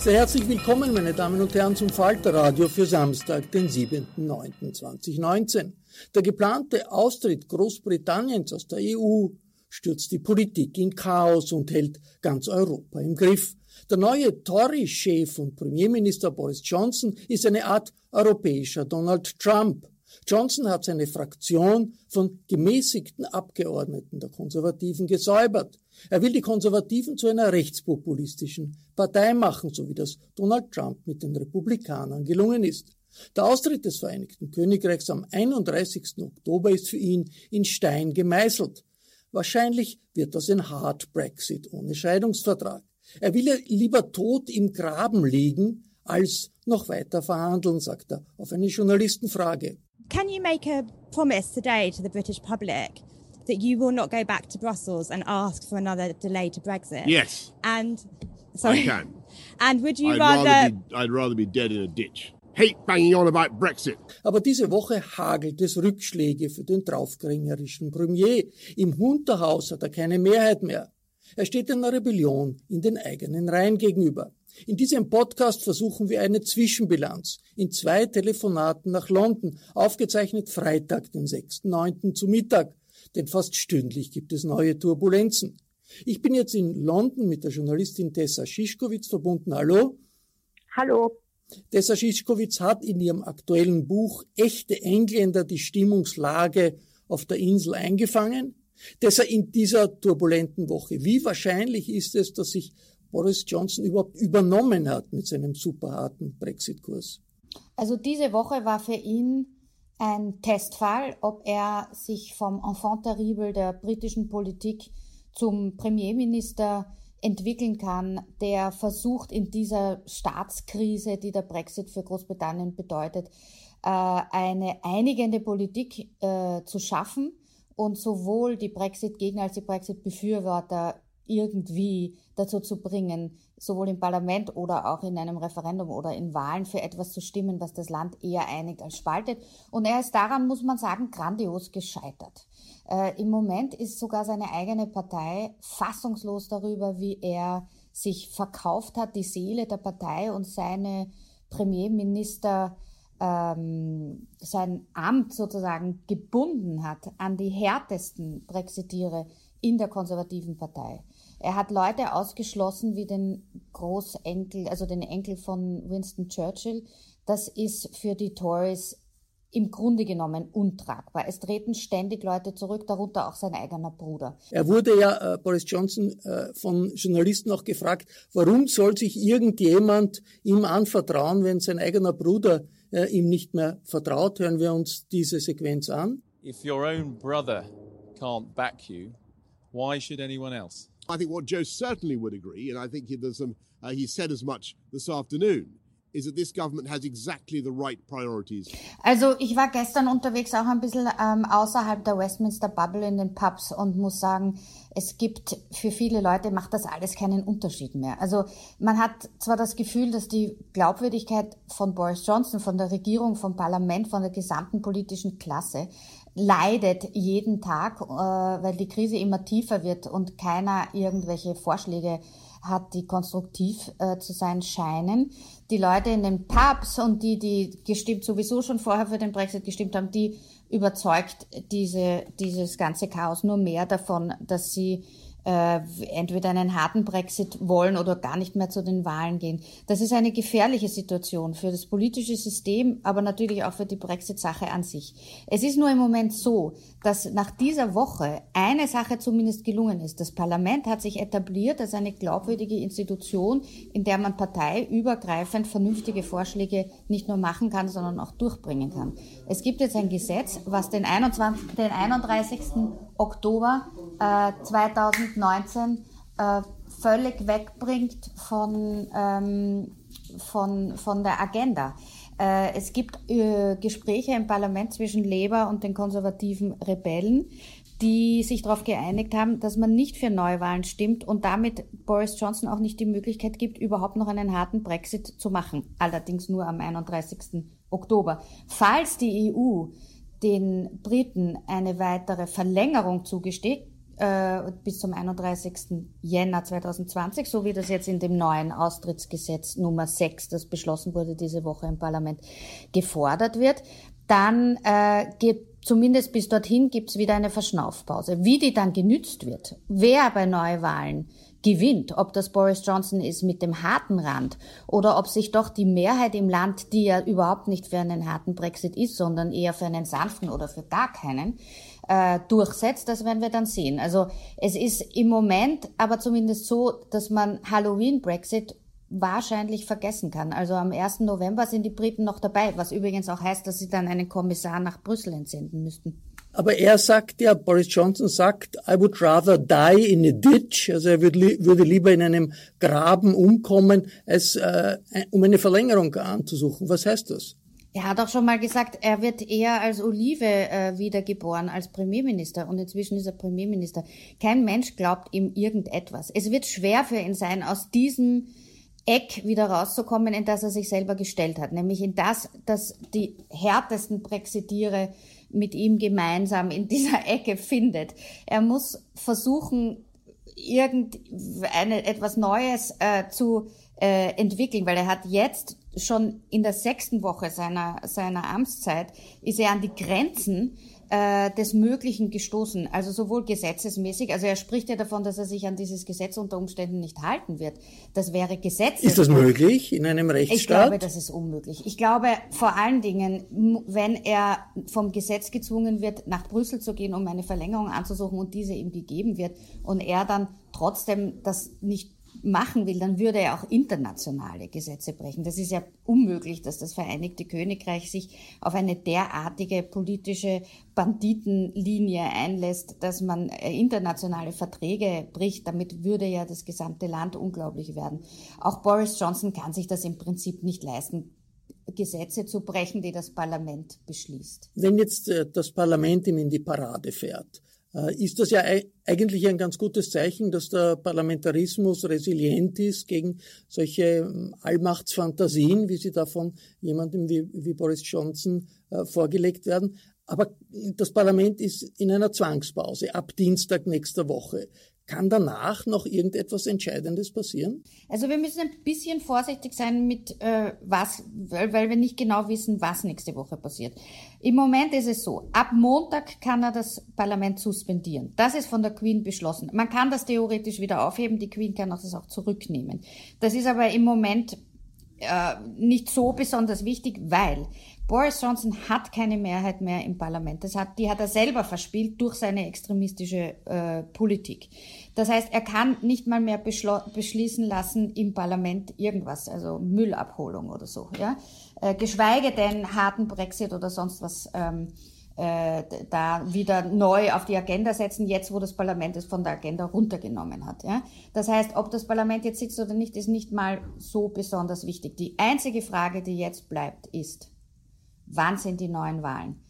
Sehr herzlich willkommen, meine Damen und Herren, zum Falter Radio für Samstag, den 7.9.2019. Der geplante Austritt Großbritanniens aus der EU stürzt die Politik in Chaos und hält ganz Europa im Griff. Der neue Tory-Chef und Premierminister Boris Johnson ist eine Art europäischer Donald Trump. Johnson hat seine Fraktion von gemäßigten Abgeordneten der Konservativen gesäubert. Er will die Konservativen zu einer rechtspopulistischen Partei machen, so wie das Donald Trump mit den Republikanern gelungen ist. Der Austritt des Vereinigten Königreichs am 31. Oktober ist für ihn in Stein gemeißelt. Wahrscheinlich wird das ein Hard Brexit ohne Scheidungsvertrag. Er will lieber tot im Graben liegen, als noch weiter verhandeln, sagt er auf eine Journalistenfrage. Can you make a promise today to the British public that you will not go back to Brussels and ask for another delay to Brexit? Yes. And sorry. I can. And would you I'd rather, rather be, I'd rather be dead in a ditch. Hate banging on about Brexit. Aber diese Woche hagelt es Rückschläge für den draufgängerischen Premier. Im Hunterhaus hat er keine Mehrheit mehr. Er steht einer Rebellion in den eigenen Reihen gegenüber. In diesem Podcast versuchen wir eine Zwischenbilanz in zwei Telefonaten nach London, aufgezeichnet Freitag, den 6.9. zu Mittag, denn fast stündlich gibt es neue Turbulenzen. Ich bin jetzt in London mit der Journalistin Tessa Schischkowitz verbunden. Hallo? Hallo. Tessa Schischkowitz hat in ihrem aktuellen Buch Echte Engländer die Stimmungslage auf der Insel eingefangen. Tessa, in dieser turbulenten Woche, wie wahrscheinlich ist es, dass sich Boris Johnson überhaupt übernommen hat mit seinem superharten Brexit-Kurs? Also diese Woche war für ihn ein Testfall, ob er sich vom Enfant terrible der britischen Politik zum Premierminister entwickeln kann, der versucht in dieser Staatskrise, die der Brexit für Großbritannien bedeutet, äh, eine einigende Politik äh, zu schaffen und sowohl die Brexit-Gegner als die Brexit-Befürworter irgendwie dazu zu bringen, sowohl im Parlament oder auch in einem Referendum oder in Wahlen für etwas zu stimmen, was das Land eher einigt als spaltet. Und er ist daran, muss man sagen, grandios gescheitert. Äh, Im Moment ist sogar seine eigene Partei fassungslos darüber, wie er sich verkauft hat, die Seele der Partei und seine Premierminister ähm, sein Amt sozusagen gebunden hat an die härtesten Brexitiere in der konservativen Partei. Er hat Leute ausgeschlossen wie den Großenkel, also den Enkel von Winston Churchill. Das ist für die Tories im Grunde genommen untragbar. Es treten ständig Leute zurück, darunter auch sein eigener Bruder. Er wurde ja, äh, Boris Johnson, äh, von Journalisten auch gefragt, warum soll sich irgendjemand ihm anvertrauen, wenn sein eigener Bruder äh, ihm nicht mehr vertraut? Hören wir uns diese Sequenz an. If your own brother can't back you, why should anyone else? I think what Joe certainly would agree, and I think there's some, uh, he said as much this afternoon, is that this government has exactly the right priorities. Also ich war gestern unterwegs auch ein bisschen ähm, außerhalb der Westminster Bubble in den Pubs und muss sagen, es gibt für viele Leute macht das alles keinen Unterschied mehr. Also man hat zwar das Gefühl, dass die Glaubwürdigkeit von Boris Johnson, von der Regierung, vom Parlament, von der gesamten politischen Klasse leidet jeden Tag, äh, weil die Krise immer tiefer wird und keiner irgendwelche Vorschläge hat, die konstruktiv äh, zu sein scheinen. Die Leute in den Pubs und die, die gestimmt sowieso schon vorher für den Brexit gestimmt haben, die überzeugt diese, dieses ganze Chaos nur mehr davon, dass sie äh, entweder einen harten Brexit wollen oder gar nicht mehr zu den Wahlen gehen. Das ist eine gefährliche Situation für das politische System, aber natürlich auch für die Brexit-Sache an sich. Es ist nur im Moment so, dass nach dieser Woche eine Sache zumindest gelungen ist. Das Parlament hat sich etabliert als eine glaubwürdige Institution, in der man parteiübergreifend vernünftige Vorschläge nicht nur machen kann, sondern auch durchbringen kann. Es gibt jetzt ein Gesetz, was den, 21, den 31. Oktober äh, 2019 äh, völlig wegbringt von, ähm, von, von der Agenda. Äh, es gibt äh, Gespräche im Parlament zwischen Labour und den konservativen Rebellen, die sich darauf geeinigt haben, dass man nicht für Neuwahlen stimmt und damit Boris Johnson auch nicht die Möglichkeit gibt, überhaupt noch einen harten Brexit zu machen. Allerdings nur am 31. Oktober. Falls die EU den Briten eine weitere Verlängerung zugesteht, äh, bis zum 31. Jänner 2020, so wie das jetzt in dem neuen Austrittsgesetz Nummer 6, das beschlossen wurde diese Woche im Parlament, gefordert wird, dann äh, geht zumindest bis dorthin gibt's wieder eine Verschnaufpause. Wie die dann genützt wird, wer bei Neuwahlen gewinnt, ob das Boris Johnson ist mit dem harten Rand oder ob sich doch die Mehrheit im Land, die ja überhaupt nicht für einen harten Brexit ist, sondern eher für einen sanften oder für gar keinen, äh, durchsetzt, das werden wir dann sehen. Also es ist im Moment aber zumindest so, dass man Halloween-Brexit wahrscheinlich vergessen kann. Also am 1. November sind die Briten noch dabei, was übrigens auch heißt, dass sie dann einen Kommissar nach Brüssel entsenden müssten. Aber er sagt ja, Boris Johnson sagt, I would rather die in a ditch, also er würde, würde lieber in einem Graben umkommen, als äh, um eine Verlängerung anzusuchen. Was heißt das? Er hat auch schon mal gesagt, er wird eher als Olive äh, wiedergeboren, als Premierminister. Und inzwischen ist er Premierminister. Kein Mensch glaubt ihm irgendetwas. Es wird schwer für ihn sein, aus diesem Eck wieder rauszukommen, in das er sich selber gestellt hat. Nämlich in das, dass die härtesten Brexitiere mit ihm gemeinsam in dieser Ecke findet. Er muss versuchen, irgend eine, etwas Neues äh, zu äh, entwickeln, weil er hat jetzt schon in der sechsten Woche seiner, seiner Amtszeit ist er an die Grenzen äh, des Möglichen gestoßen, also sowohl gesetzesmäßig, also er spricht ja davon, dass er sich an dieses Gesetz unter Umständen nicht halten wird. Das wäre Gesetz. Ist das möglich in einem Rechtsstaat? Ich glaube, das ist unmöglich. Ich glaube vor allen Dingen, wenn er vom Gesetz gezwungen wird, nach Brüssel zu gehen, um eine Verlängerung anzusuchen und diese ihm gegeben wird und er dann trotzdem das nicht machen will, dann würde er auch internationale Gesetze brechen. Das ist ja unmöglich, dass das Vereinigte Königreich sich auf eine derartige politische Banditenlinie einlässt, dass man äh, internationale Verträge bricht. Damit würde ja das gesamte Land unglaublich werden. Auch Boris Johnson kann sich das im Prinzip nicht leisten. Gesetze zu brechen, die das Parlament beschließt. Wenn jetzt äh, das Parlament ihm in die Parade fährt, äh, ist das ja eigentlich ein ganz gutes Zeichen, dass der Parlamentarismus resilient ist gegen solche ähm, Allmachtsfantasien, wie sie da von jemandem wie, wie Boris Johnson äh, vorgelegt werden. Aber das Parlament ist in einer Zwangspause ab Dienstag nächster Woche. Kann danach noch irgendetwas Entscheidendes passieren? Also wir müssen ein bisschen vorsichtig sein mit äh, was, weil, weil wir nicht genau wissen, was nächste Woche passiert. Im Moment ist es so, ab Montag kann er das Parlament suspendieren. Das ist von der Queen beschlossen. Man kann das theoretisch wieder aufheben, die Queen kann das auch zurücknehmen. Das ist aber im Moment äh, nicht so besonders wichtig, weil Boris Johnson hat keine Mehrheit mehr im Parlament. Das hat, die hat er selber verspielt durch seine extremistische äh, Politik. Das heißt, er kann nicht mal mehr beschließen lassen im Parlament irgendwas, also Müllabholung oder so. Ja? Äh, geschweige denn harten Brexit oder sonst was ähm, äh, da wieder neu auf die Agenda setzen, jetzt wo das Parlament es von der Agenda runtergenommen hat. Ja? Das heißt, ob das Parlament jetzt sitzt oder nicht, ist nicht mal so besonders wichtig. Die einzige Frage, die jetzt bleibt, ist, wann sind die neuen Wahlen?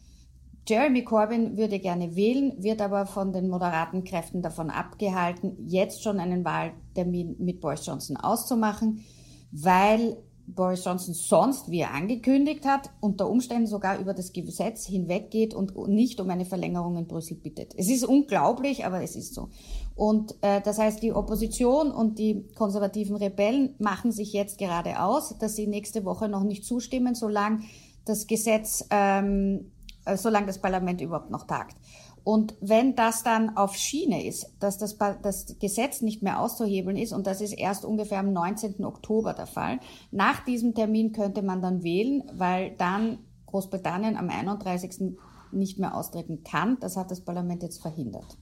Jeremy Corbyn würde gerne wählen, wird aber von den moderaten Kräften davon abgehalten, jetzt schon einen Wahltermin mit Boris Johnson auszumachen, weil Boris Johnson sonst, wie er angekündigt hat, unter Umständen sogar über das Gesetz hinweggeht und nicht um eine Verlängerung in Brüssel bittet. Es ist unglaublich, aber es ist so. Und äh, das heißt, die Opposition und die konservativen Rebellen machen sich jetzt gerade aus, dass sie nächste Woche noch nicht zustimmen, solange das Gesetz, ähm, äh, solange das Parlament überhaupt noch tagt. Und wenn das dann auf Schiene ist, dass das, das Gesetz nicht mehr auszuhebeln ist, und das ist erst ungefähr am 19. Oktober der Fall, nach diesem Termin könnte man dann wählen, weil dann Großbritannien am 31. nicht mehr austreten kann. Das hat das Parlament jetzt verhindert.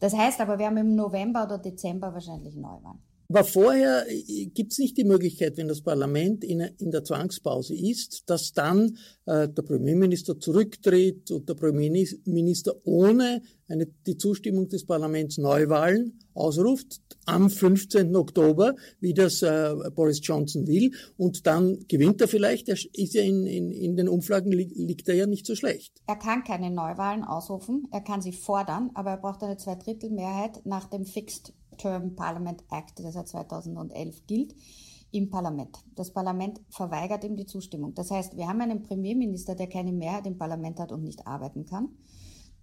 Das heißt aber, wir haben im November oder Dezember wahrscheinlich Neuwahlen. Aber vorher äh, gibt es nicht die Möglichkeit, wenn das Parlament in, in der Zwangspause ist, dass dann äh, der Premierminister zurücktritt und der Premierminister ohne eine, die Zustimmung des Parlaments Neuwahlen ausruft am 15. Oktober, wie das äh, Boris Johnson will. Und dann gewinnt er vielleicht. Er ist ja in, in, in den Umfragen li liegt er ja nicht so schlecht. Er kann keine Neuwahlen ausrufen. Er kann sie fordern, aber er braucht eine Zweidrittelmehrheit nach dem Fixed Term Parliament Act, der seit 2011 gilt, im Parlament. Das Parlament verweigert ihm die Zustimmung. Das heißt, wir haben einen Premierminister, der keine Mehrheit im Parlament hat und nicht arbeiten kann,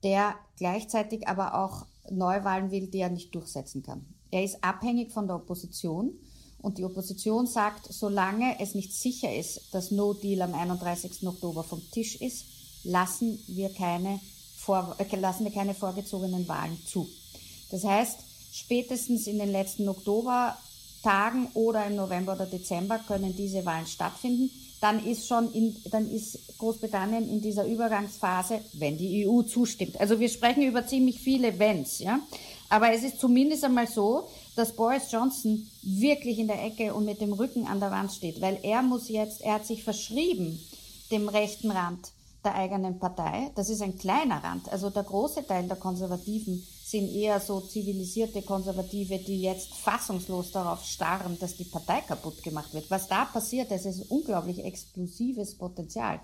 der gleichzeitig aber auch Neuwahlen will, die er nicht durchsetzen kann. Er ist abhängig von der Opposition und die Opposition sagt, solange es nicht sicher ist, dass No Deal am 31. Oktober vom Tisch ist, lassen wir keine, vor, äh, lassen wir keine vorgezogenen Wahlen zu. Das heißt, Spätestens in den letzten Oktobertagen oder im November oder Dezember können diese Wahlen stattfinden. Dann ist schon in, dann ist Großbritannien in dieser Übergangsphase, wenn die EU zustimmt. Also wir sprechen über ziemlich viele Wenns, ja. Aber es ist zumindest einmal so, dass Boris Johnson wirklich in der Ecke und mit dem Rücken an der Wand steht, weil er muss jetzt, er hat sich verschrieben dem rechten Rand der eigenen Partei. Das ist ein kleiner Rand. Also der große Teil der Konservativen sind eher so zivilisierte Konservative, die jetzt fassungslos darauf starren, dass die Partei kaputt gemacht wird. Was da passiert, das ist unglaublich explosives Potenzial.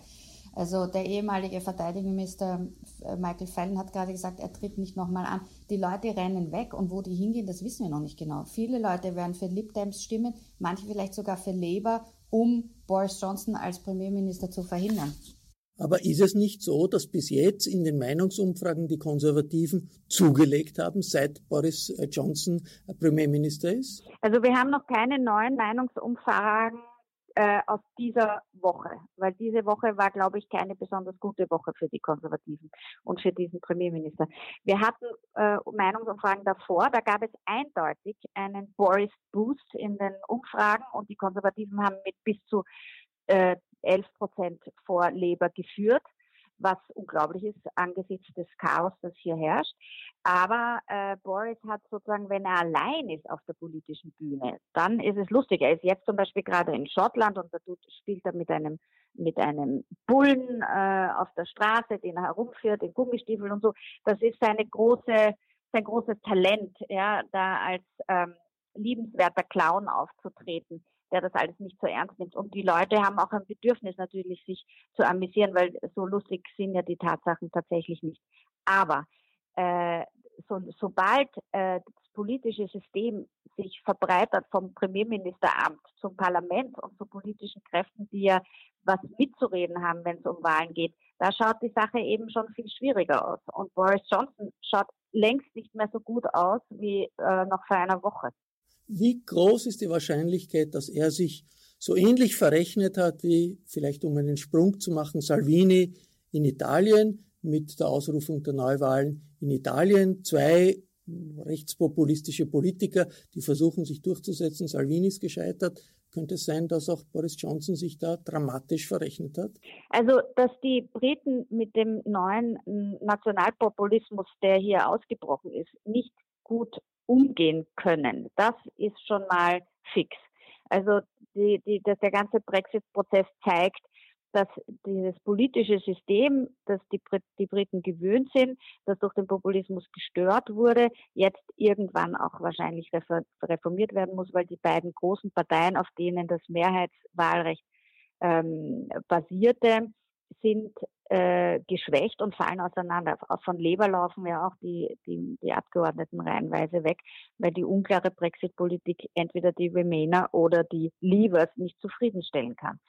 Also der ehemalige Verteidigungsminister äh, Michael Fallon hat gerade gesagt, er tritt nicht nochmal an. Die Leute rennen weg und wo die hingehen, das wissen wir noch nicht genau. Viele Leute werden für Lib Dems stimmen, manche vielleicht sogar für Labour, um Boris Johnson als Premierminister zu verhindern. Aber ist es nicht so, dass bis jetzt in den Meinungsumfragen die Konservativen zugelegt haben, seit Boris Johnson Premierminister ist? Also wir haben noch keine neuen Meinungsumfragen äh, aus dieser Woche, weil diese Woche war, glaube ich, keine besonders gute Woche für die Konservativen und für diesen Premierminister. Wir hatten äh, Meinungsumfragen davor, da gab es eindeutig einen Boris Boost in den Umfragen und die Konservativen haben mit bis zu äh, 11 Prozent vor Labour geführt, was unglaublich ist angesichts des Chaos, das hier herrscht. Aber äh, Boris hat sozusagen, wenn er allein ist auf der politischen Bühne, dann ist es lustig. Er ist jetzt zum Beispiel gerade in Schottland und da spielt er mit einem mit einem Bullen äh, auf der Straße, den er herumführt, in Gummistiefeln und so. Das ist seine große, sein großes Talent, ja, da als ähm, liebenswerter Clown aufzutreten der das alles nicht so ernst nimmt. Und die Leute haben auch ein Bedürfnis natürlich, sich zu amüsieren, weil so lustig sind ja die Tatsachen tatsächlich nicht. Aber äh, so, sobald äh, das politische System sich verbreitert vom Premierministeramt zum Parlament und zu politischen Kräften, die ja was mitzureden haben, wenn es um Wahlen geht, da schaut die Sache eben schon viel schwieriger aus. Und Boris Johnson schaut längst nicht mehr so gut aus wie äh, noch vor einer Woche. Wie groß ist die Wahrscheinlichkeit, dass er sich so ähnlich verrechnet hat wie, vielleicht um einen Sprung zu machen, Salvini in Italien mit der Ausrufung der Neuwahlen in Italien. Zwei rechtspopulistische Politiker, die versuchen, sich durchzusetzen. Salvini ist gescheitert. Könnte es sein, dass auch Boris Johnson sich da dramatisch verrechnet hat? Also, dass die Briten mit dem neuen Nationalpopulismus, der hier ausgebrochen ist, nicht gut umgehen können. Das ist schon mal fix. Also die, die, dass der ganze Brexit-Prozess zeigt, dass dieses politische System, das die, die Briten gewöhnt sind, das durch den Populismus gestört wurde, jetzt irgendwann auch wahrscheinlich reformiert werden muss, weil die beiden großen Parteien, auf denen das Mehrheitswahlrecht ähm, basierte, sind äh, geschwächt und fallen auseinander. Von Leber laufen ja auch die, die, die Abgeordneten reihenweise weg, weil die unklare Brexit-Politik entweder die Remainer oder die Leavers nicht zufriedenstellen kann.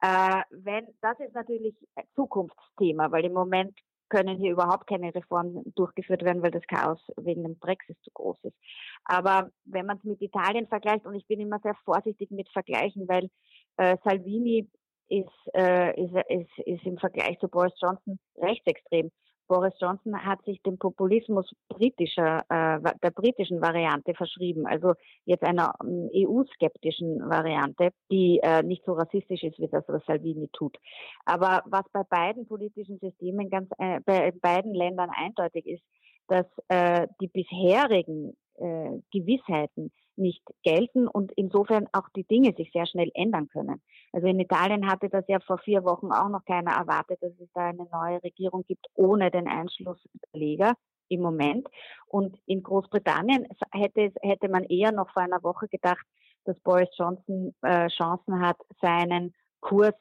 Äh, wenn, das ist natürlich ein Zukunftsthema, weil im Moment können hier überhaupt keine Reformen durchgeführt werden, weil das Chaos wegen dem Brexit zu groß ist. Aber wenn man es mit Italien vergleicht, und ich bin immer sehr vorsichtig mit Vergleichen, weil äh, Salvini ist, äh, ist, ist, ist im Vergleich zu Boris Johnson rechtsextrem. Boris Johnson hat sich dem Populismus britischer, äh, der britischen Variante verschrieben, also jetzt einer ähm, EU-skeptischen Variante, die äh, nicht so rassistisch ist, wie das, was Salvini tut. Aber was bei beiden politischen Systemen ganz, äh, bei beiden Ländern eindeutig ist, dass äh, die bisherigen äh, Gewissheiten nicht gelten und insofern auch die Dinge sich sehr schnell ändern können. Also in Italien hatte das ja vor vier Wochen auch noch keiner erwartet, dass es da eine neue Regierung gibt ohne den Einschluss der im Moment. Und in Großbritannien hätte, hätte man eher noch vor einer Woche gedacht, dass Boris Johnson äh, Chancen hat, seinen Kurs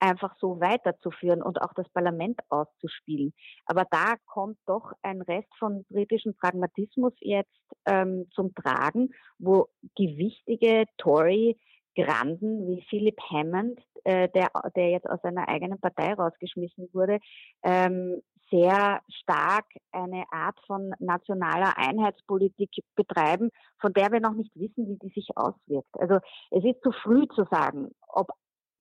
einfach so weiterzuführen und auch das Parlament auszuspielen. Aber da kommt doch ein Rest von britischem Pragmatismus jetzt ähm, zum Tragen, wo gewichtige Tory Granden wie Philip Hammond, äh, der, der jetzt aus seiner eigenen Partei rausgeschmissen wurde, ähm, sehr stark eine Art von nationaler Einheitspolitik betreiben, von der wir noch nicht wissen, wie die sich auswirkt. Also es ist zu früh zu sagen, ob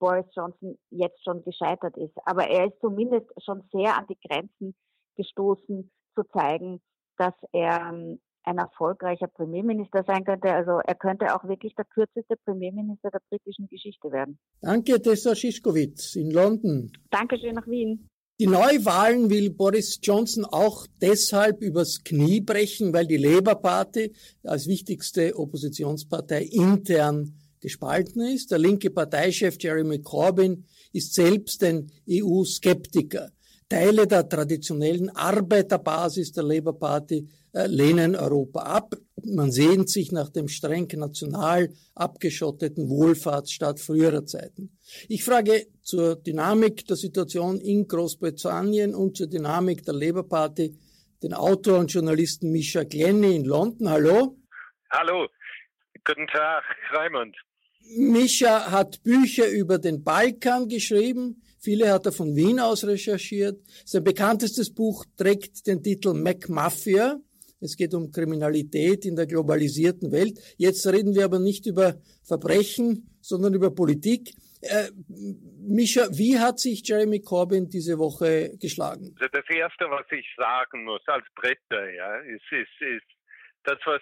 Boris Johnson jetzt schon gescheitert ist. Aber er ist zumindest schon sehr an die Grenzen gestoßen, zu zeigen, dass er ähm, ein erfolgreicher Premierminister sein könnte. Also er könnte auch wirklich der kürzeste Premierminister der britischen Geschichte werden. Danke, Tessa Schischkowitz in London. Dankeschön nach Wien. Die Neuwahlen will Boris Johnson auch deshalb übers Knie brechen, weil die Labour Party als wichtigste Oppositionspartei intern gespalten ist. Der linke Parteichef Jeremy Corbyn ist selbst ein EU-Skeptiker. Teile der traditionellen Arbeiterbasis der Labour Party äh, lehnen Europa ab. Man sehnt sich nach dem streng national abgeschotteten Wohlfahrtsstaat früherer Zeiten. Ich frage zur Dynamik der Situation in Großbritannien und zur Dynamik der Labour Party den Autor und Journalisten Misha Glenny in London. Hallo. Hallo. Guten Tag, Raimund. Mischa hat Bücher über den Balkan geschrieben. Viele hat er von Wien aus recherchiert. Sein bekanntestes Buch trägt den Titel MacMafia. Es geht um Kriminalität in der globalisierten Welt. Jetzt reden wir aber nicht über Verbrechen, sondern über Politik. Äh, Mischa, wie hat sich Jeremy Corbyn diese Woche geschlagen? Also das Erste, was ich sagen muss als Britter, ja, ist, ist, ist das, was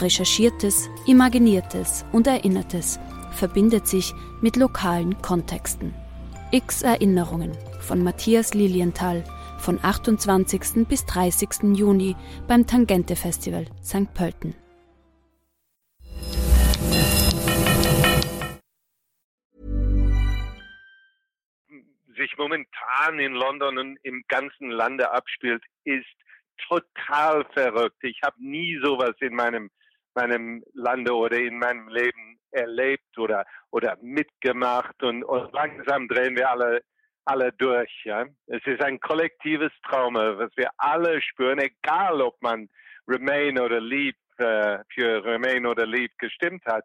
Recherchiertes, Imaginiertes und Erinnertes verbindet sich mit lokalen Kontexten. X Erinnerungen von Matthias Lilienthal von 28. bis 30. Juni beim Tangente Festival St. Pölten. sich momentan in London und im ganzen Lande abspielt, ist total verrückt. Ich habe nie sowas in meinem meinem Lande oder in meinem Leben erlebt oder, oder mitgemacht und, und langsam drehen wir alle, alle durch. Ja? Es ist ein kollektives Trauma, was wir alle spüren, egal ob man Remain oder Leave äh, für Remain oder Leave gestimmt hat.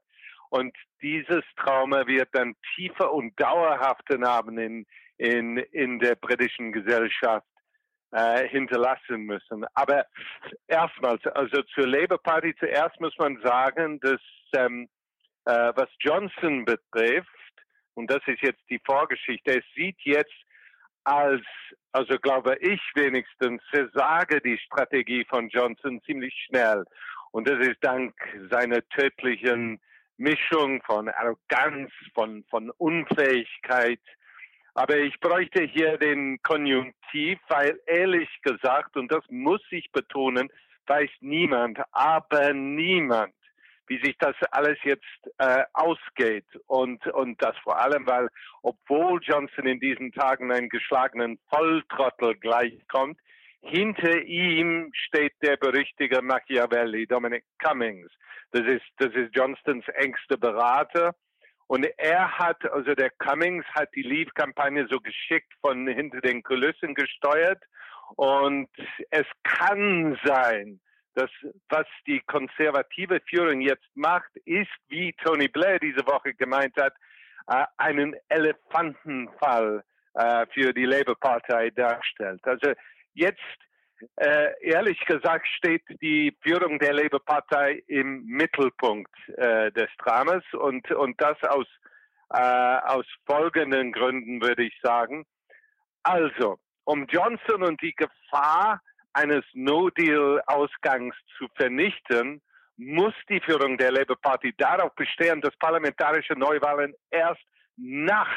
Und dieses Trauma wird dann tiefer und dauerhafter Narben in, in, in der britischen Gesellschaft äh, hinterlassen müssen. Aber erstmals, also zur Labour Party zuerst muss man sagen, dass ähm, äh, was Johnson betrifft, und das ist jetzt die Vorgeschichte, es sieht jetzt als, also glaube ich wenigstens, versage die Strategie von Johnson ziemlich schnell. Und das ist dank seiner tödlichen Mischung von Arroganz, von, von Unfähigkeit, aber ich bräuchte hier den Konjunktiv, weil ehrlich gesagt, und das muss ich betonen, weiß niemand, aber niemand, wie sich das alles jetzt äh, ausgeht. Und, und das vor allem, weil obwohl Johnson in diesen Tagen einen geschlagenen Volltrottel gleichkommt, hinter ihm steht der berüchtigte Machiavelli, Dominic Cummings. Das ist, das ist Johnsons engster Berater Und er hat, also der Cummings hat die Leave-Kampagne so geschickt von hinter den Kulissen gesteuert. Und es kann sein, dass was die konservative Führung jetzt macht, ist, wie Tony Blair diese Woche gemeint hat, äh, einen Elefantenfall äh, für die Labour-Partei darstellt. Also jetzt äh, ehrlich gesagt steht die Führung der Labour-Partei im Mittelpunkt äh, des Dramas und, und das aus, äh, aus folgenden Gründen würde ich sagen. Also, um Johnson und die Gefahr eines No-Deal-Ausgangs zu vernichten, muss die Führung der Labour Party darauf bestehen, dass parlamentarische Neuwahlen erst nach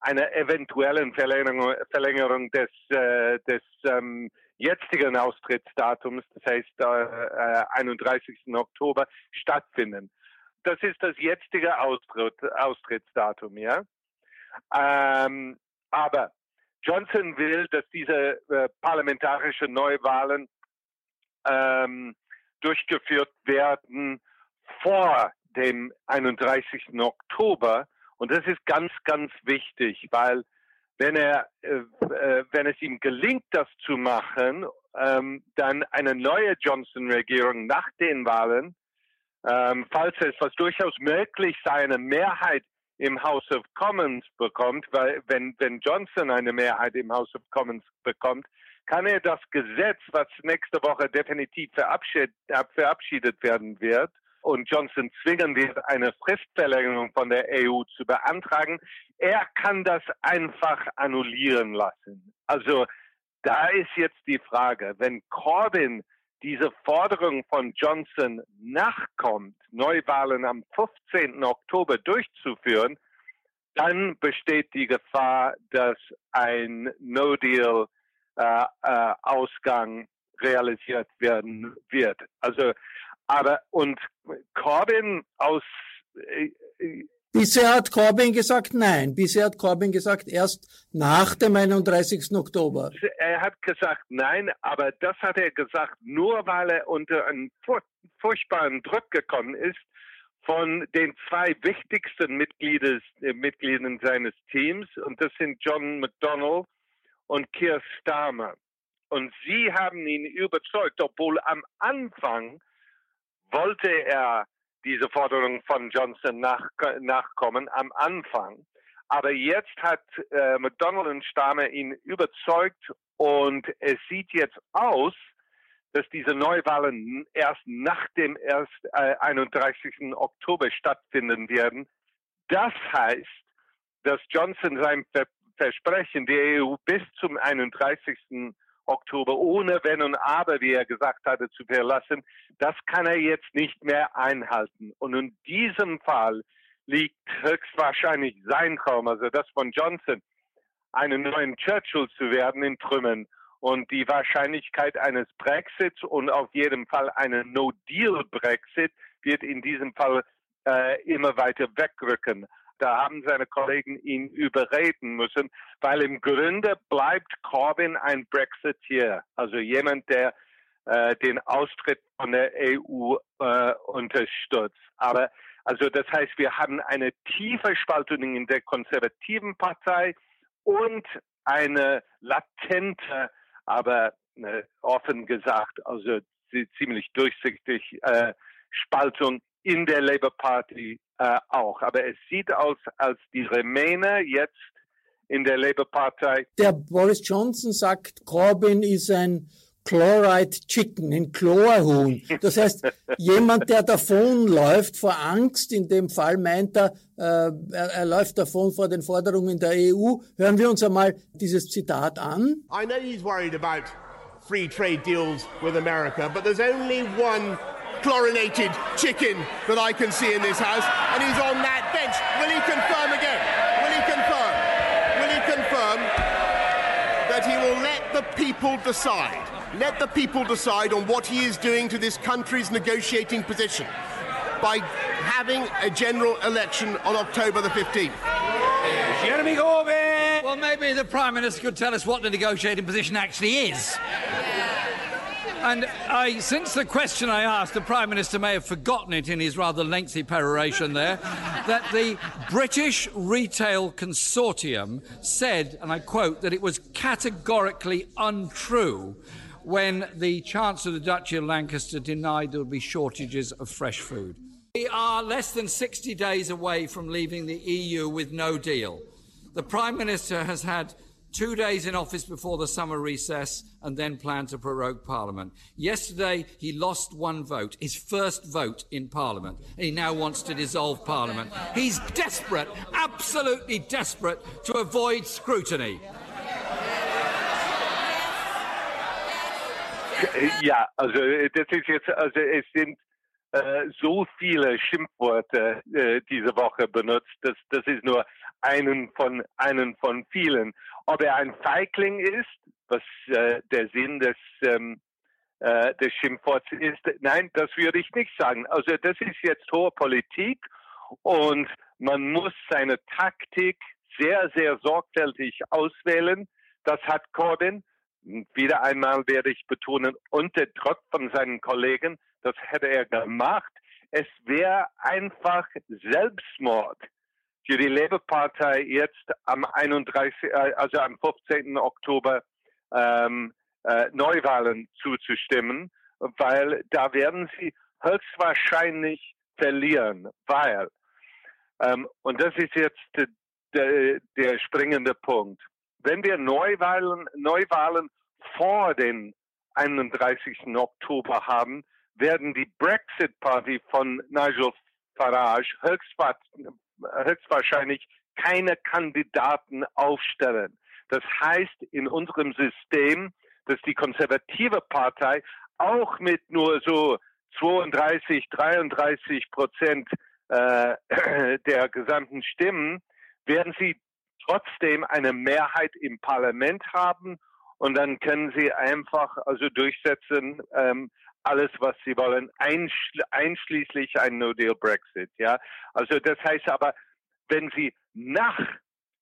einer eventuellen Verlängerung, Verlängerung des, äh, des ähm, jetzigen Austrittsdatums, das heißt äh, 31. Oktober, stattfinden. Das ist das jetzige Austritt, Austrittsdatum, ja. Ähm, aber Johnson will, dass diese äh, parlamentarischen Neuwahlen ähm, durchgeführt werden vor dem 31. Oktober. Und das ist ganz, ganz wichtig, weil wenn er, äh, äh, wenn es ihm gelingt, das zu machen, ähm, dann eine neue Johnson-Regierung nach den Wahlen, ähm, falls es was durchaus möglich sei, eine Mehrheit im House of Commons bekommt, weil wenn, wenn Johnson eine Mehrheit im House of Commons bekommt, kann er das Gesetz, was nächste Woche definitiv verabschiedet, verabschiedet werden wird, und Johnson zwingen wird, eine Fristverlängerung von der EU zu beantragen, er kann das einfach annullieren lassen. Also da ist jetzt die Frage, wenn Corbyn diese Forderung von Johnson nachkommt, Neuwahlen am 15. Oktober durchzuführen, dann besteht die Gefahr, dass ein No-Deal-Ausgang äh, äh, realisiert werden wird. Also, aber und Corbyn aus äh, Bisher hat Corbyn gesagt nein. Bisher hat Corbyn gesagt erst nach dem 31. Oktober. Er hat gesagt nein, aber das hat er gesagt nur, weil er unter einen furchtbaren Druck gekommen ist von den zwei wichtigsten Mitgliedern, äh, Mitgliedern seines Teams und das sind John McDonnell und Keir Starmer. Und sie haben ihn überzeugt, obwohl am Anfang wollte er diese Forderung von Johnson nach, nachkommen am Anfang. Aber jetzt hat äh, McDonald und Stamer ihn überzeugt und es sieht jetzt aus, dass diese Neuwahlen erst nach dem erst, äh, 31. Oktober stattfinden werden. Das heißt, dass Johnson sein Ver Versprechen, die EU bis zum 31. Oktober ohne Wenn und Aber, wie er gesagt hatte, zu verlassen, das kann er jetzt nicht mehr einhalten. Und in diesem Fall liegt höchstwahrscheinlich sein Traum, also das von Johnson, einen neuen Churchill zu werden in Trümmern. Und die Wahrscheinlichkeit eines Brexits und auf jeden Fall einen No-Deal-Brexit wird in diesem Fall äh, immer weiter wegrücken. Da haben seine Kollegen ihn überreden müssen, weil im Grunde bleibt Corbyn ein Brexiteer, also jemand, der äh, den Austritt von der EU äh, unterstützt. Aber also das heißt, wir haben eine tiefe Spaltung in der konservativen Partei und eine latente, aber äh, offen gesagt, also ziemlich durchsichtig äh, Spaltung in der Labour Party äh, auch. Aber es sieht aus, als die Remainer jetzt in der Labour Partei. Der Boris Johnson sagt, Corbyn ist ein Chloride Chicken, ein Chlorhuhn. Das heißt, jemand, der davonläuft vor Angst, in dem Fall meint er, äh, er, er läuft davon vor den Forderungen der EU. Hören wir uns einmal dieses Zitat an. I know he's worried about free trade deals with America, but there's only one chlorinated chicken that I can see in this house, and he's on that bench. Will he confirm again? Will he confirm? Will he confirm that he will let the people decide? Let the people decide on what he is doing to this country's negotiating position by having a general election on October the 15th. Jeremy Corbyn! Well, maybe the Prime Minister could tell us what the negotiating position actually is. And I, since the question I asked, the Prime Minister may have forgotten it in his rather lengthy peroration there, that the British Retail Consortium said, and I quote, that it was categorically untrue when the Chancellor of the Duchy of Lancaster denied there would be shortages of fresh food. We are less than 60 days away from leaving the EU with no deal. The Prime Minister has had two days in office before the summer recess and then planned to prorogue Parliament. Yesterday, he lost one vote, his first vote in Parliament. He now wants to dissolve Parliament. He's desperate, absolutely desperate, to avoid scrutiny. Ja, also äh, das ist jetzt, also es sind äh, so viele Schimpfworte äh, diese Woche benutzt. Das, das ist nur einen von einen von vielen. Ob er ein Feigling ist, was äh, der Sinn des ähm, äh, des Schimpfworts ist, nein, das würde ich nicht sagen. Also das ist jetzt hohe Politik und man muss seine Taktik sehr, sehr sorgfältig auswählen. Das hat Corbyn, wieder einmal werde ich betonen, unter Druck von seinen Kollegen, das hätte er gemacht. Es wäre einfach Selbstmord für die Labour-Partei jetzt am 31, äh, also am 15. Oktober ähm, äh, Neuwahlen zuzustimmen, weil da werden sie höchstwahrscheinlich verlieren, weil ähm, und das ist jetzt der, der springende Punkt. Wenn wir Neuwahlen, Neuwahlen vor den 31. Oktober haben, werden die Brexit Party von Nigel Farage höchstwahrscheinlich keine Kandidaten aufstellen. Das heißt in unserem System, dass die konservative Partei auch mit nur so 32, 33 Prozent äh, der gesamten Stimmen werden sie trotzdem eine Mehrheit im Parlament haben und dann können sie einfach also durchsetzen ähm, alles, was sie wollen, einschli einschließlich ein No-Deal-Brexit. Ja, also das heißt aber, wenn sie nach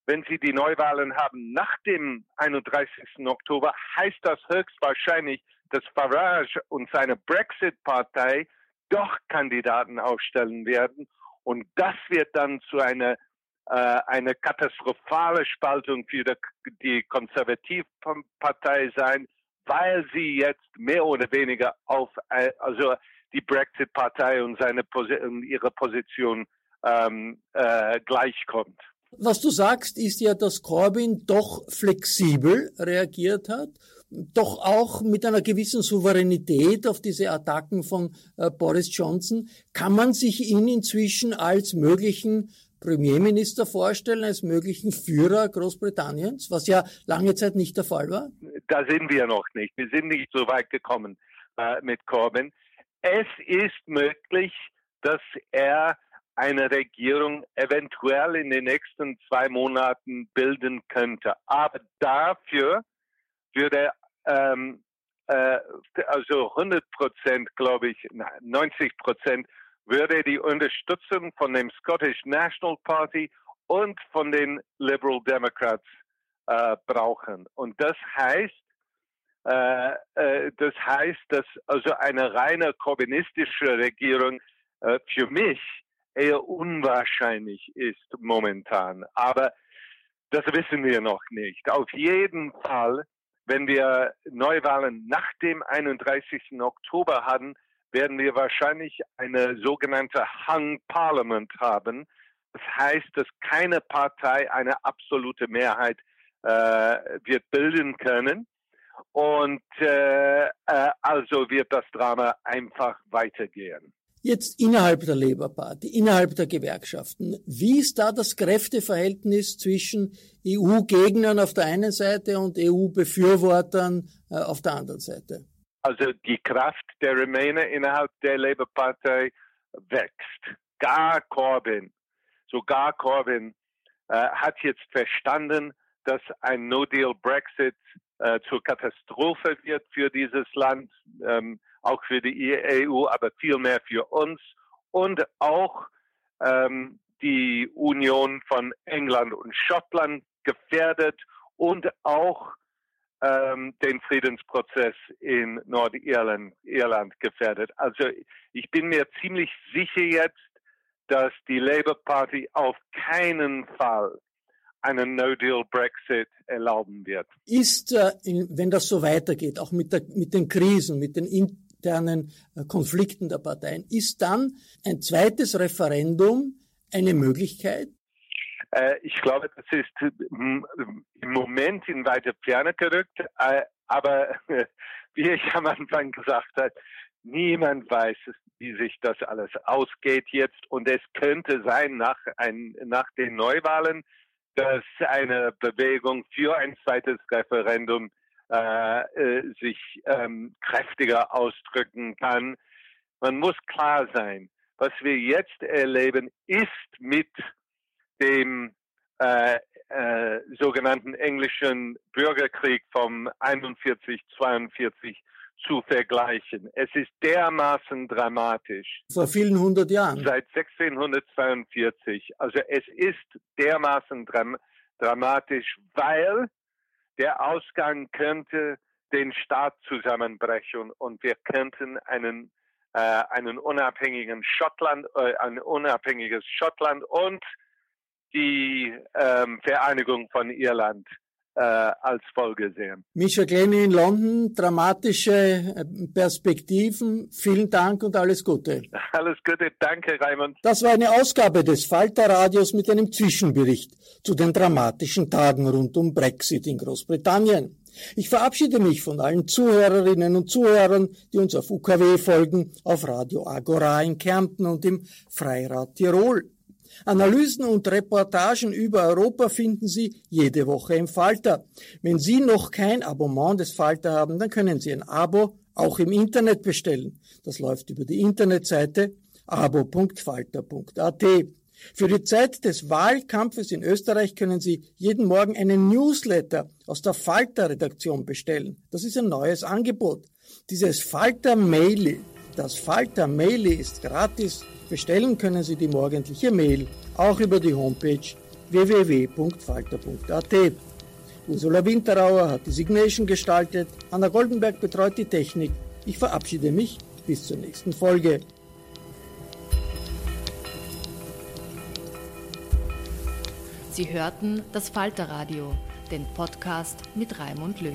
wenn Sie die Neuwahlen haben nach dem 31. Oktober, heißt das höchstwahrscheinlich, dass Farage und seine Brexit-Partei doch Kandidaten aufstellen werden. Und das wird dann zu einer äh, eine katastrophale Spaltung für die Konservativpartei sein, weil sie jetzt mehr oder weniger auf äh, also die Brexit-Partei und seine und ihre Position ähm, äh, gleichkommt. Was du sagst, ist ja, dass Corbyn doch flexibel reagiert hat, doch auch mit einer gewissen Souveränität auf diese Attacken von äh, Boris Johnson. Kann man sich ihn inzwischen als möglichen Premierminister vorstellen, als möglichen Führer Großbritanniens, was ja lange Zeit nicht der Fall war? Da sind wir noch nicht. Wir sind nicht so weit gekommen äh, mit Corbyn. Es ist möglich, dass er eine Regierung eventuell in den nächsten zwei Monaten bilden könnte. Aber dafür würde ähm, äh, also 100 Prozent, glaube ich, 90 Prozent würde die Unterstützung von dem Scottish National Party und von den Liberal Democrats äh, brauchen. Und das heißt, äh, äh, das heißt, dass also eine reine kommunistische Regierung äh, für mich eher unwahrscheinlich ist momentan. Aber das wissen wir noch nicht. Auf jeden Fall, wenn wir Neuwahlen nach dem 31. Oktober haben, werden wir wahrscheinlich eine sogenannte Hung Parliament haben. Das heißt, dass keine Partei eine absolute Mehrheit äh, wird bilden können. Und äh, äh, also wird das Drama einfach weitergehen. Jetzt innerhalb der Labour Party, innerhalb der Gewerkschaften. Wie ist da das Kräfteverhältnis zwischen EU-Gegnern auf der einen Seite und EU-Befürwortern äh, auf der anderen Seite? Also die Kraft der Remainer innerhalb der Labour Partei wächst. Gar Corbyn, sogar Corbyn äh, hat jetzt verstanden, dass ein No-Deal Brexit äh, zur Katastrophe wird für dieses Land. Ähm, auch für die EU, aber vielmehr für uns und auch ähm, die Union von England und Schottland gefährdet und auch ähm, den Friedensprozess in Nordirland Irland gefährdet. Also ich bin mir ziemlich sicher jetzt, dass die Labour Party auf keinen Fall einen No-Deal-Brexit erlauben wird. Ist, äh, wenn das so weitergeht, auch mit, der, mit den Krisen, mit den internen äh, Konflikten der Parteien, ist dann ein zweites Referendum eine Möglichkeit? Äh, ich glaube, das ist im Moment in weiter Ferne gerückt, aber wie ich am Anfang gesagt habe, niemand weiß, wie sich das alles ausgeht jetzt und es könnte sein nach, ein, nach den Neuwahlen, dass eine Bewegung für ein zweites Referendum äh, äh, sich ähm, kräftiger ausdrücken kann. Man muss klar sein, was wir jetzt erleben, ist mit dem äh, äh, sogenannten englischen Bürgerkrieg vom 41, 42 zu vergleichen. Es ist dermaßen dramatisch. Vor vielen hundert Jahren. Seit 1642. Also es ist dermaßen dram dramatisch, weil der Ausgang könnte den Staat zusammenbrechen und wir könnten einen äh, einen unabhängigen Schottland, äh, ein unabhängiges Schottland und die ähm, Vereinigung von Irland äh, als Folge sehen. Misha Glenny in London, dramatische äh, Perspektiven. Vielen Dank und alles Gute. Alles Gute, danke Raimund. Das war eine Ausgabe des Falter Radios mit einem Zwischenbericht zu den dramatischen Tagen rund um Brexit in Großbritannien. Ich verabschiede mich von allen Zuhörerinnen und Zuhörern, die uns auf UKW folgen, auf Radio Agora in Kärnten und im Freirad Tirol. Analysen und Reportagen über Europa finden Sie jede Woche im Falter. Wenn Sie noch kein Abonnement des Falter haben, dann können Sie ein Abo auch im Internet bestellen. Das läuft über die Internetseite abo.falter.at. Für die Zeit des Wahlkampfes in Österreich können Sie jeden Morgen einen Newsletter aus der Falter-Redaktion bestellen. Das ist ein neues Angebot. Dieses Falter-Maili, das Falter-Maili ist gratis Bestellen können Sie die morgendliche Mail auch über die Homepage www.falter.at. Ursula Winterauer hat die Signation gestaltet, Anna Goldenberg betreut die Technik. Ich verabschiede mich bis zur nächsten Folge. Sie hörten das Falterradio, den Podcast mit Raimund Löw.